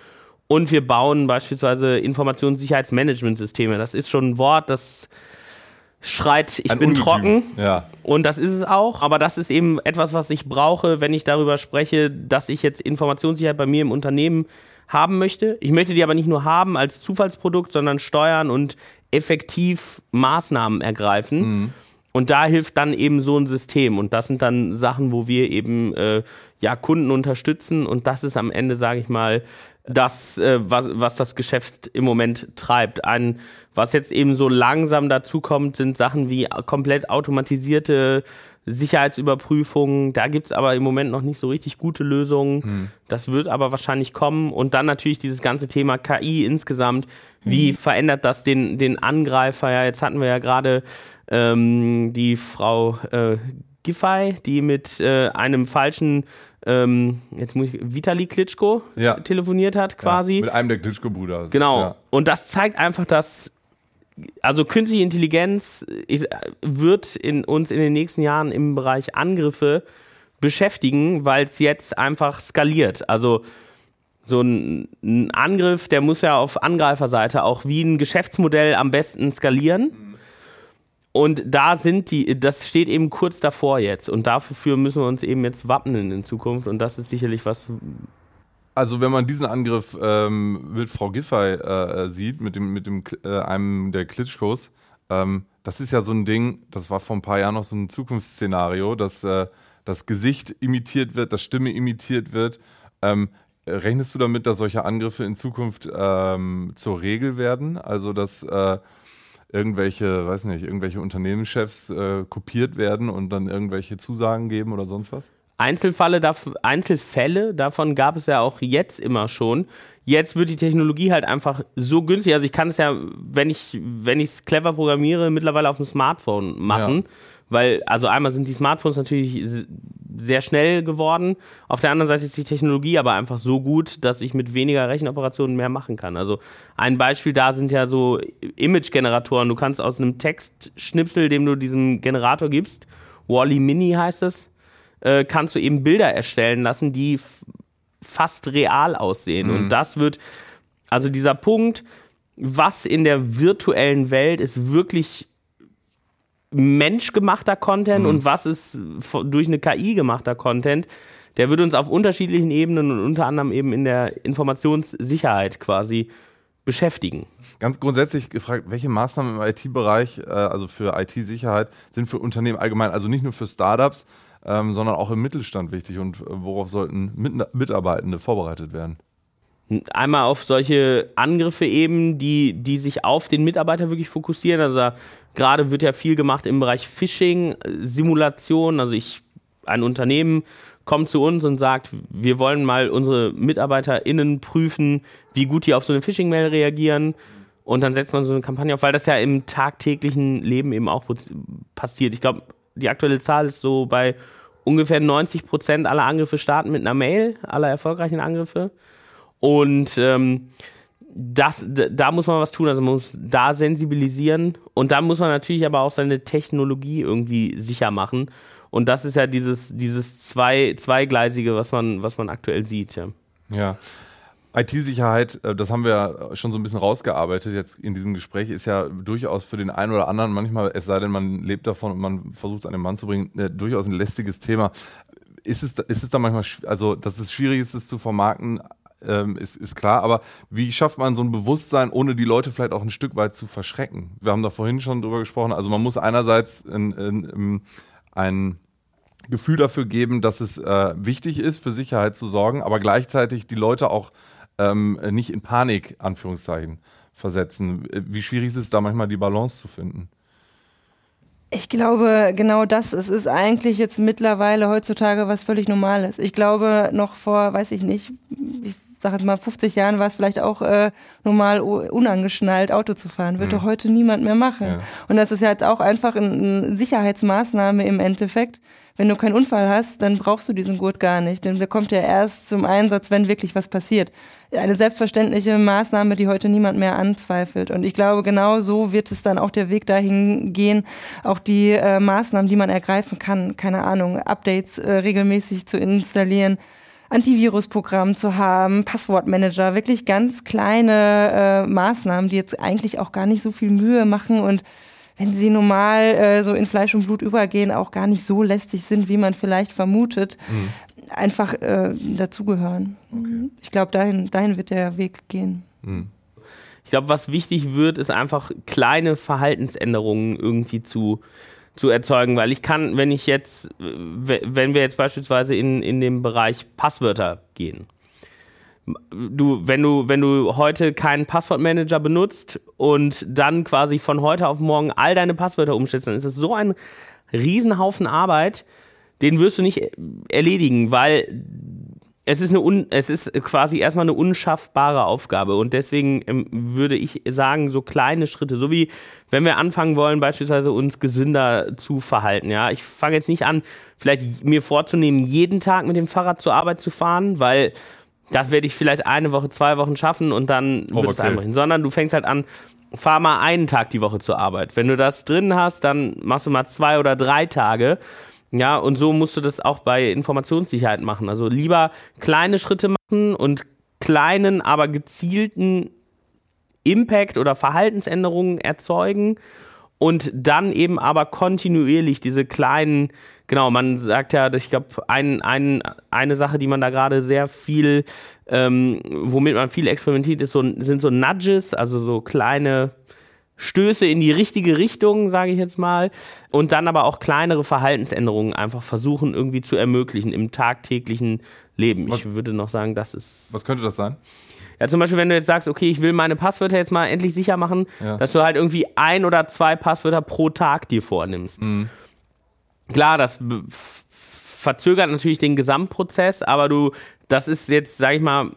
Und wir bauen beispielsweise Informationssicherheitsmanagementsysteme. Das ist schon ein Wort, das schreit, ich Ein bin Ungetüm. trocken. Ja. Und das ist es auch. Aber das ist eben etwas, was ich brauche, wenn ich darüber spreche, dass ich jetzt Informationssicherheit bei mir im Unternehmen haben möchte. Ich möchte die aber nicht nur haben als Zufallsprodukt, sondern steuern und effektiv Maßnahmen ergreifen. Mhm. Und da hilft dann eben so ein System. Und das sind dann Sachen, wo wir eben äh, ja, Kunden unterstützen. Und das ist am Ende, sage ich mal, das, äh, was, was das Geschäft im Moment treibt. Ein, was jetzt eben so langsam dazu kommt, sind Sachen wie komplett automatisierte Sicherheitsüberprüfungen. Da gibt es aber im Moment noch nicht so richtig gute Lösungen. Hm. Das wird aber wahrscheinlich kommen. Und dann natürlich dieses ganze Thema KI insgesamt. Wie mhm. verändert das den, den Angreifer? Ja, jetzt hatten wir ja gerade ähm, die Frau äh, Giffey, die mit äh, einem falschen ähm, jetzt muss ich, Vitali Klitschko ja. telefoniert hat quasi. Ja, mit einem der Klitschko-Brüder. Genau. Ja. Und das zeigt einfach, dass also künstliche Intelligenz ist, wird in uns in den nächsten Jahren im Bereich Angriffe beschäftigen, weil es jetzt einfach skaliert. Also so ein, ein, Angriff, der muss ja auf Angreiferseite auch wie ein Geschäftsmodell am besten skalieren. Und da sind die, das steht eben kurz davor jetzt. Und dafür müssen wir uns eben jetzt wappnen in Zukunft. Und das ist sicherlich was. Also wenn man diesen Angriff ähm, mit Frau Giffey äh, sieht, mit dem, mit dem äh, einem der Klitschkos, ähm, das ist ja so ein Ding, das war vor ein paar Jahren noch so ein Zukunftsszenario, dass äh, das Gesicht imitiert wird, dass Stimme imitiert wird. Ähm, rechnest du damit, dass solche Angriffe in Zukunft ähm, zur Regel werden? Also dass äh, irgendwelche, weiß nicht, irgendwelche Unternehmenschefs äh, kopiert werden und dann irgendwelche Zusagen geben oder sonst was? Einzelfälle, Einzelfälle davon gab es ja auch jetzt immer schon. Jetzt wird die Technologie halt einfach so günstig. Also ich kann es ja, wenn ich wenn ich es clever programmiere, mittlerweile auf dem Smartphone machen. Ja. Weil, also einmal sind die Smartphones natürlich sehr schnell geworden. Auf der anderen Seite ist die Technologie aber einfach so gut, dass ich mit weniger Rechenoperationen mehr machen kann. Also ein Beispiel da sind ja so Image-Generatoren. Du kannst aus einem Textschnipsel, dem du diesem Generator gibst, Wally Mini heißt es, äh, kannst du eben Bilder erstellen lassen, die fast real aussehen. Mhm. Und das wird, also dieser Punkt, was in der virtuellen Welt ist wirklich menschgemachter Content mhm. und was ist durch eine KI gemachter Content, der wird uns auf unterschiedlichen Ebenen und unter anderem eben in der Informationssicherheit quasi beschäftigen. Ganz grundsätzlich gefragt, welche Maßnahmen im IT-Bereich, äh, also für IT-Sicherheit, sind für Unternehmen allgemein, also nicht nur für Startups, ähm, sondern auch im Mittelstand wichtig und äh, worauf sollten Mit Mitarbeitende vorbereitet werden? Einmal auf solche Angriffe eben, die, die sich auf den Mitarbeiter wirklich fokussieren. Also Gerade wird ja viel gemacht im Bereich Phishing, Simulation. Also ich, ein Unternehmen kommt zu uns und sagt, wir wollen mal unsere MitarbeiterInnen prüfen, wie gut die auf so eine Phishing-Mail reagieren. Und dann setzt man so eine Kampagne auf, weil das ja im tagtäglichen Leben eben auch passiert. Ich glaube, die aktuelle Zahl ist so bei ungefähr 90 Prozent aller Angriffe starten mit einer Mail, aller erfolgreichen Angriffe. Und ähm, das, da muss man was tun, also man muss da sensibilisieren und da muss man natürlich aber auch seine Technologie irgendwie sicher machen. Und das ist ja dieses, dieses zwei, Zweigleisige, was man, was man aktuell sieht. Ja. ja. IT-Sicherheit, äh, das haben wir schon so ein bisschen rausgearbeitet jetzt in diesem Gespräch, ist ja durchaus für den einen oder anderen, manchmal, es sei denn, man lebt davon und man versucht es an den Mann zu bringen, äh, durchaus ein lästiges Thema. Ist es, ist es da manchmal, also dass es schwierig ist, es zu vermarkten, ähm, ist, ist klar. Aber wie schafft man so ein Bewusstsein, ohne die Leute vielleicht auch ein Stück weit zu verschrecken? Wir haben da vorhin schon drüber gesprochen. Also man muss einerseits in, in, in ein Gefühl dafür geben, dass es äh, wichtig ist, für Sicherheit zu sorgen, aber gleichzeitig die Leute auch ähm, nicht in Panik, Anführungszeichen, versetzen. Wie schwierig ist es da manchmal die Balance zu finden? Ich glaube, genau das. Es ist eigentlich jetzt mittlerweile heutzutage was völlig Normales. Ich glaube, noch vor, weiß ich nicht, ich sag jetzt mal 50 Jahren war es vielleicht auch äh, normal unangeschnallt Auto zu fahren. Wird mhm. doch heute niemand mehr machen. Ja. Und das ist ja jetzt auch einfach eine Sicherheitsmaßnahme im Endeffekt. Wenn du keinen Unfall hast, dann brauchst du diesen Gurt gar nicht. Denn der kommt ja erst zum Einsatz, wenn wirklich was passiert. Eine selbstverständliche Maßnahme, die heute niemand mehr anzweifelt. Und ich glaube, genau so wird es dann auch der Weg dahin gehen, auch die äh, Maßnahmen, die man ergreifen kann, keine Ahnung, Updates äh, regelmäßig zu installieren, Antivirusprogramm zu haben, Passwortmanager, wirklich ganz kleine äh, Maßnahmen, die jetzt eigentlich auch gar nicht so viel Mühe machen und wenn sie normal äh, so in Fleisch und Blut übergehen, auch gar nicht so lästig sind, wie man vielleicht vermutet. Mhm. einfach äh, dazugehören. Okay. Ich glaube, dahin, dahin wird der Weg gehen. Mhm. Ich glaube, was wichtig wird, ist einfach kleine Verhaltensänderungen irgendwie zu, zu erzeugen, weil ich kann, wenn ich jetzt, wenn wir jetzt beispielsweise in, in den Bereich Passwörter gehen, du, wenn du, wenn du heute keinen Passwortmanager benutzt und dann quasi von heute auf morgen all deine Passwörter umstellst, dann ist es so ein Riesenhaufen Arbeit, den wirst du nicht erledigen, weil es ist, eine un, es ist quasi erstmal eine unschaffbare Aufgabe und deswegen ähm, würde ich sagen, so kleine Schritte, so wie wenn wir anfangen wollen, beispielsweise uns gesünder zu verhalten. Ja, ich fange jetzt nicht an, vielleicht mir vorzunehmen, jeden Tag mit dem Fahrrad zur Arbeit zu fahren, weil das werde ich vielleicht eine Woche, zwei Wochen schaffen und dann oh, wird es einbrechen. Sondern du fängst halt an, fahr mal einen Tag die Woche zur Arbeit. Wenn du das drin hast, dann machst du mal zwei oder drei Tage. Ja, und so musst du das auch bei Informationssicherheit machen. Also lieber kleine Schritte machen und kleinen, aber gezielten Impact oder Verhaltensänderungen erzeugen und dann eben aber kontinuierlich diese kleinen genau, man sagt ja, ich glaube, ein, ein, eine Sache, die man da gerade sehr viel, ähm, womit man viel experimentiert, ist so, sind so Nudges, also so kleine Stöße in die richtige Richtung, sage ich jetzt mal, und dann aber auch kleinere Verhaltensänderungen einfach versuchen irgendwie zu ermöglichen im tagtäglichen Leben. Was, ich würde noch sagen, das ist. Was könnte das sein? Ja, zum Beispiel, wenn du jetzt sagst, okay, ich will meine Passwörter jetzt mal endlich sicher machen, ja. dass du halt irgendwie ein oder zwei Passwörter pro Tag dir vornimmst. Mhm. Klar, das verzögert natürlich den Gesamtprozess, aber du, das ist jetzt, sag ich mal,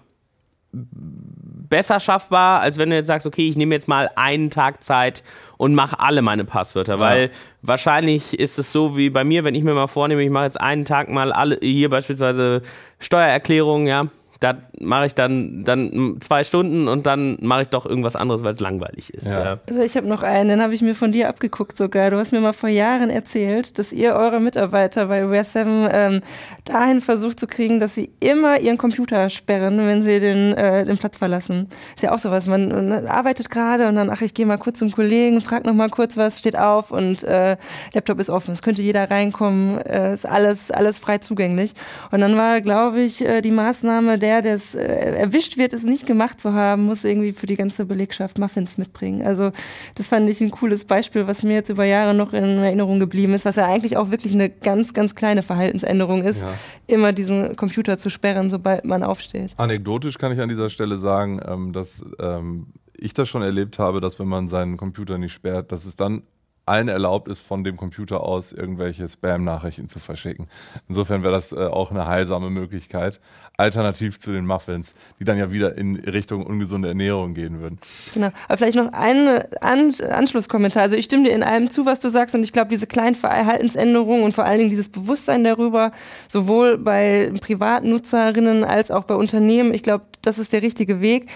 besser schaffbar, als wenn du jetzt sagst, okay, ich nehme jetzt mal einen Tag Zeit und mache alle meine Passwörter, ja. weil wahrscheinlich ist es so wie bei mir, wenn ich mir mal vornehme, ich mache jetzt einen Tag mal alle, hier beispielsweise Steuererklärung, ja, da mache ich dann, dann zwei Stunden und dann mache ich doch irgendwas anderes, weil es langweilig ist. Ja. Ja. Also ich habe noch einen, den habe ich mir von dir abgeguckt sogar. Du hast mir mal vor Jahren erzählt, dass ihr eure Mitarbeiter bei Wear 7 ähm, dahin versucht zu kriegen, dass sie immer ihren Computer sperren, wenn sie den, äh, den Platz verlassen. Ist ja auch sowas, man, man arbeitet gerade und dann, ach, ich gehe mal kurz zum Kollegen, frag noch mal kurz was, steht auf und äh, Laptop ist offen. Es könnte jeder reinkommen, äh, ist alles, alles frei zugänglich. Und dann war, glaube ich, äh, die Maßnahme der der, der es äh, erwischt wird, es nicht gemacht zu haben, muss irgendwie für die ganze Belegschaft Muffins mitbringen. Also das fand ich ein cooles Beispiel, was mir jetzt über Jahre noch in Erinnerung geblieben ist, was ja eigentlich auch wirklich eine ganz, ganz kleine Verhaltensänderung ist, ja. immer diesen Computer zu sperren, sobald man aufsteht. Anekdotisch kann ich an dieser Stelle sagen, ähm, dass ähm, ich das schon erlebt habe, dass wenn man seinen Computer nicht sperrt, dass es dann allen erlaubt ist, von dem Computer aus irgendwelche Spam-Nachrichten zu verschicken. Insofern wäre das äh, auch eine heilsame Möglichkeit, alternativ zu den Muffins, die dann ja wieder in Richtung ungesunde Ernährung gehen würden. Genau, aber vielleicht noch ein An Anschlusskommentar. Also ich stimme dir in allem zu, was du sagst und ich glaube, diese kleinen Verhaltensänderungen und vor allen Dingen dieses Bewusstsein darüber, sowohl bei Privatnutzerinnen als auch bei Unternehmen, ich glaube, das ist der richtige Weg.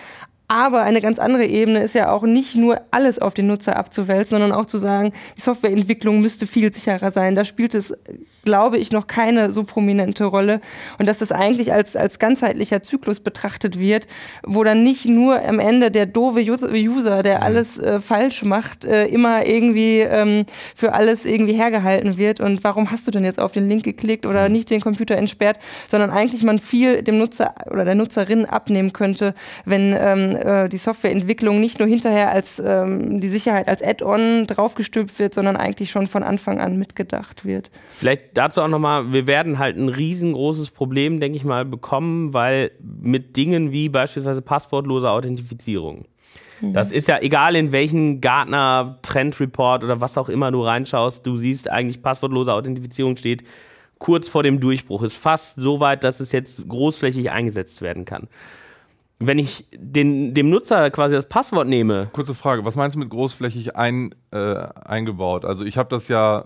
Aber eine ganz andere Ebene ist ja auch nicht nur alles auf den Nutzer abzuwälzen, sondern auch zu sagen, die Softwareentwicklung müsste viel sicherer sein. Da spielt es glaube ich, noch keine so prominente Rolle. Und dass das eigentlich als, als ganzheitlicher Zyklus betrachtet wird, wo dann nicht nur am Ende der doofe User, der mhm. alles äh, falsch macht, äh, immer irgendwie ähm, für alles irgendwie hergehalten wird. Und warum hast du denn jetzt auf den Link geklickt oder mhm. nicht den Computer entsperrt, sondern eigentlich man viel dem Nutzer oder der Nutzerin abnehmen könnte, wenn ähm, äh, die Softwareentwicklung nicht nur hinterher als ähm, die Sicherheit als Add-on draufgestülpt wird, sondern eigentlich schon von Anfang an mitgedacht wird. Vielleicht dazu auch nochmal, wir werden halt ein riesengroßes Problem, denke ich mal, bekommen, weil mit Dingen wie beispielsweise passwortlose Authentifizierung. Mhm. Das ist ja egal, in welchen Gartner Trend Report oder was auch immer du reinschaust, du siehst eigentlich passwortlose Authentifizierung steht kurz vor dem Durchbruch, ist fast so weit, dass es jetzt großflächig eingesetzt werden kann. Wenn ich den, dem Nutzer quasi das Passwort nehme. Kurze Frage, was meinst du mit großflächig ein, äh, eingebaut? Also ich habe das ja,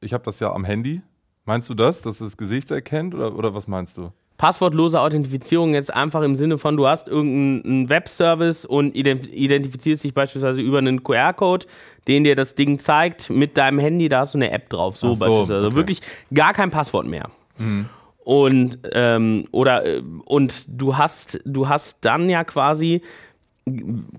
ich habe das ja am Handy Meinst du das, dass es das Gesicht erkennt oder, oder was meinst du? Passwortlose Authentifizierung jetzt einfach im Sinne von, du hast irgendeinen Webservice und identifizierst dich beispielsweise über einen QR-Code, den dir das Ding zeigt mit deinem Handy, da hast du eine App drauf, so, so beispielsweise. Also wirklich gar kein Passwort mehr. Mhm. Und, ähm, oder, äh, und du hast, du hast dann ja quasi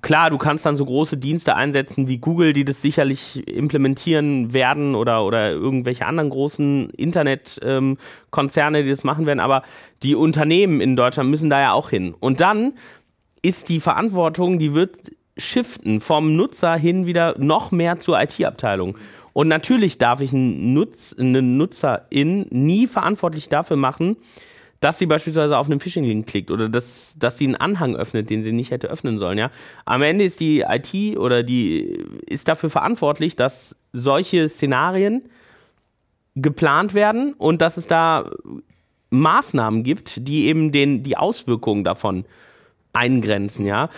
klar, du kannst dann so große Dienste einsetzen wie Google, die das sicherlich implementieren werden oder, oder irgendwelche anderen großen Internetkonzerne, ähm, die das machen werden, aber die Unternehmen in Deutschland müssen da ja auch hin. Und dann ist die Verantwortung, die wird shiften vom Nutzer hin wieder noch mehr zur IT-Abteilung. Und natürlich darf ich einen, Nutz, einen Nutzerin nie verantwortlich dafür machen, dass sie beispielsweise auf einen Phishing-Link klickt oder dass, dass sie einen Anhang öffnet, den sie nicht hätte öffnen sollen. Ja? Am Ende ist die IT oder die ist dafür verantwortlich, dass solche Szenarien geplant werden und dass es da Maßnahmen gibt, die eben den, die Auswirkungen davon eingrenzen, ja.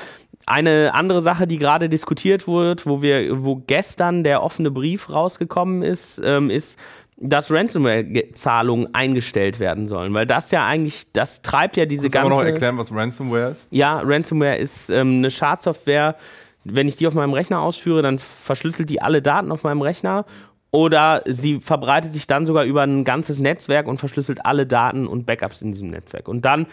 Eine andere Sache, die gerade diskutiert wird, wo wir, wo gestern der offene Brief rausgekommen ist, ähm, ist, dass Ransomware-Zahlungen eingestellt werden sollen, weil das ja eigentlich, das treibt ja diese Kannst ganze. Kannst du noch erklären, was Ransomware ist? Ja, Ransomware ist ähm, eine Schadsoftware. Wenn ich die auf meinem Rechner ausführe, dann verschlüsselt die alle Daten auf meinem Rechner oder sie verbreitet sich dann sogar über ein ganzes Netzwerk und verschlüsselt alle Daten und Backups in diesem Netzwerk. Und dann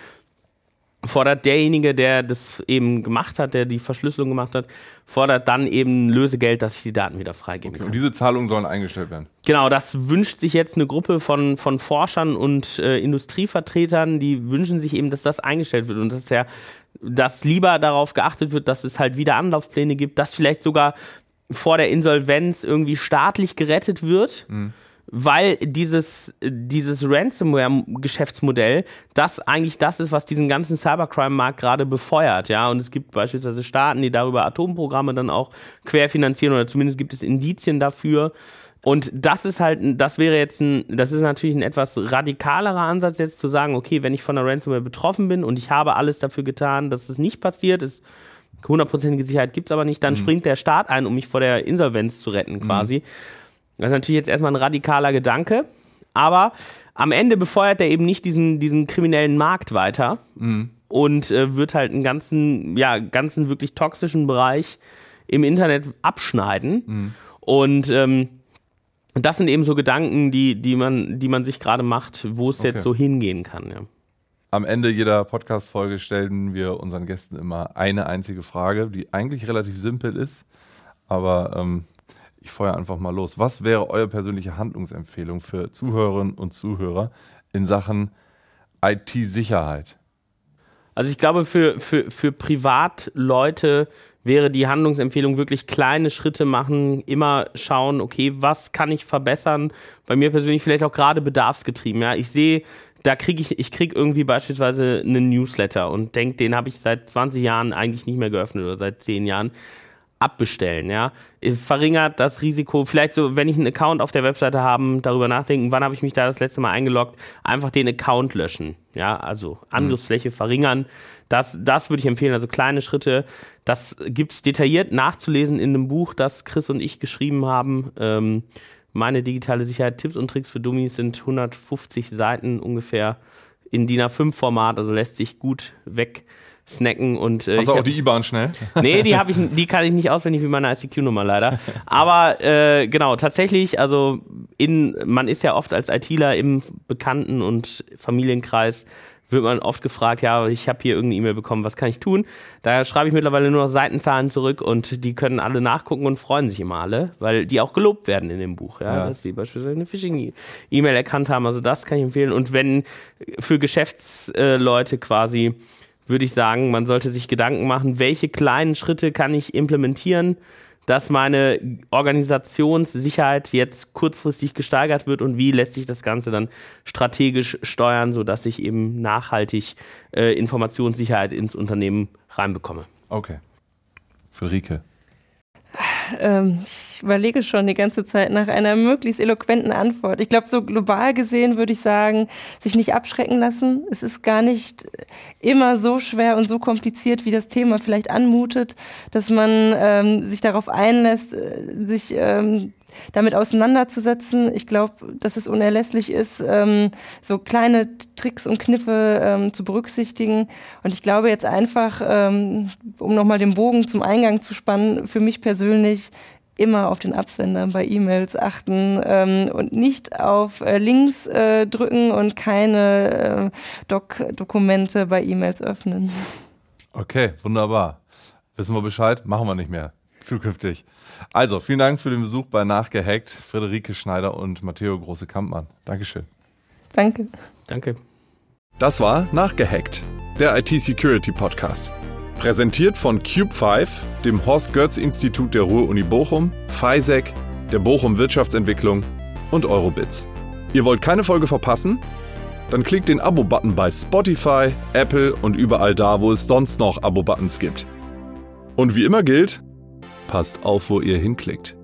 fordert derjenige, der das eben gemacht hat, der die Verschlüsselung gemacht hat, fordert dann eben Lösegeld, dass ich die Daten wieder freigeben okay, kann. Und diese Zahlungen sollen eingestellt werden? Genau, das wünscht sich jetzt eine Gruppe von, von Forschern und äh, Industrievertretern, die wünschen sich eben, dass das eingestellt wird und dass, der, dass lieber darauf geachtet wird, dass es halt wieder Anlaufpläne gibt, dass vielleicht sogar vor der Insolvenz irgendwie staatlich gerettet wird. Mhm weil dieses, dieses Ransomware-Geschäftsmodell das eigentlich das ist, was diesen ganzen Cybercrime-Markt gerade befeuert, ja. Und es gibt beispielsweise Staaten, die darüber Atomprogramme dann auch querfinanzieren oder zumindest gibt es Indizien dafür. Und das ist halt, das wäre jetzt ein, das ist natürlich ein etwas radikalerer Ansatz, jetzt zu sagen, okay, wenn ich von der Ransomware betroffen bin und ich habe alles dafür getan, dass es nicht passiert ist, hundertprozentige Sicherheit gibt es aber nicht, dann mhm. springt der Staat ein, um mich vor der Insolvenz zu retten, quasi. Mhm. Das ist natürlich jetzt erstmal ein radikaler Gedanke, aber am Ende befeuert er eben nicht diesen, diesen kriminellen Markt weiter mhm. und äh, wird halt einen ganzen, ja, ganzen wirklich toxischen Bereich im Internet abschneiden. Mhm. Und ähm, das sind eben so Gedanken, die, die, man, die man sich gerade macht, wo es okay. jetzt so hingehen kann. Ja. Am Ende jeder Podcast-Folge stellen wir unseren Gästen immer eine einzige Frage, die eigentlich relativ simpel ist, aber ähm, ich feuer einfach mal los. Was wäre eure persönliche Handlungsempfehlung für Zuhörerinnen und Zuhörer in Sachen IT-Sicherheit? Also ich glaube, für, für, für Privatleute wäre die Handlungsempfehlung wirklich kleine Schritte machen, immer schauen, okay, was kann ich verbessern? Bei mir persönlich vielleicht auch gerade bedarfsgetrieben. Ja, ich sehe, da kriege ich, ich kriege irgendwie beispielsweise einen Newsletter und denke, den habe ich seit 20 Jahren eigentlich nicht mehr geöffnet oder seit 10 Jahren abbestellen, ja. Verringert das Risiko, vielleicht so, wenn ich einen Account auf der Webseite habe, darüber nachdenken, wann habe ich mich da das letzte Mal eingeloggt, einfach den Account löschen, ja, also Angriffsfläche mhm. verringern. Das, das würde ich empfehlen, also kleine Schritte. Das gibt es detailliert nachzulesen in einem Buch, das Chris und ich geschrieben haben. Ähm, meine digitale Sicherheit, Tipps und Tricks für Dummies sind 150 Seiten ungefähr in DIN A5-Format, also lässt sich gut weg snacken und äh, Hast du auch die IBAN schnell? Nee, die habe ich, die kann ich nicht auswendig wie meine ICQ-Nummer leider. Aber äh, genau, tatsächlich, also in, man ist ja oft als ITler im Bekannten- und Familienkreis wird man oft gefragt, ja, ich habe hier irgendeine E-Mail bekommen, was kann ich tun? Da schreibe ich mittlerweile nur noch Seitenzahlen zurück und die können alle nachgucken und freuen sich immer alle, weil die auch gelobt werden in dem Buch, ja, ja. dass sie beispielsweise eine Phishing-E-Mail erkannt haben. Also das kann ich empfehlen. Und wenn für Geschäftsleute quasi würde ich sagen, man sollte sich Gedanken machen, welche kleinen Schritte kann ich implementieren, dass meine Organisationssicherheit jetzt kurzfristig gesteigert wird und wie lässt sich das Ganze dann strategisch steuern, sodass ich eben nachhaltig äh, Informationssicherheit ins Unternehmen reinbekomme. Okay. Friederike. Ähm, ich überlege schon die ganze Zeit nach einer möglichst eloquenten Antwort. Ich glaube, so global gesehen würde ich sagen, sich nicht abschrecken lassen. Es ist gar nicht immer so schwer und so kompliziert, wie das Thema vielleicht anmutet, dass man ähm, sich darauf einlässt, äh, sich ähm, damit auseinanderzusetzen. Ich glaube, dass es unerlässlich ist, ähm, so kleine Tricks und Kniffe ähm, zu berücksichtigen. Und ich glaube jetzt einfach, ähm, um nochmal den Bogen zum Eingang zu spannen, für mich persönlich immer auf den Absender bei E-Mails achten ähm, und nicht auf äh, Links äh, drücken und keine äh, Doc-Dokumente bei E-Mails öffnen. Okay, wunderbar. Wissen wir Bescheid? Machen wir nicht mehr. Zukünftig. Also, vielen Dank für den Besuch bei Nachgehackt. Friederike Schneider und Matteo Große-Kampmann. Dankeschön. Danke. Danke. Das war Nachgehackt, der IT-Security-Podcast. Präsentiert von Cube5, dem Horst Götz Institut der Ruhr-Uni Bochum, FISEC, der Bochum Wirtschaftsentwicklung und Eurobits. Ihr wollt keine Folge verpassen? Dann klickt den Abo-Button bei Spotify, Apple und überall da, wo es sonst noch Abo-Buttons gibt. Und wie immer gilt, passt auf, wo ihr hinklickt.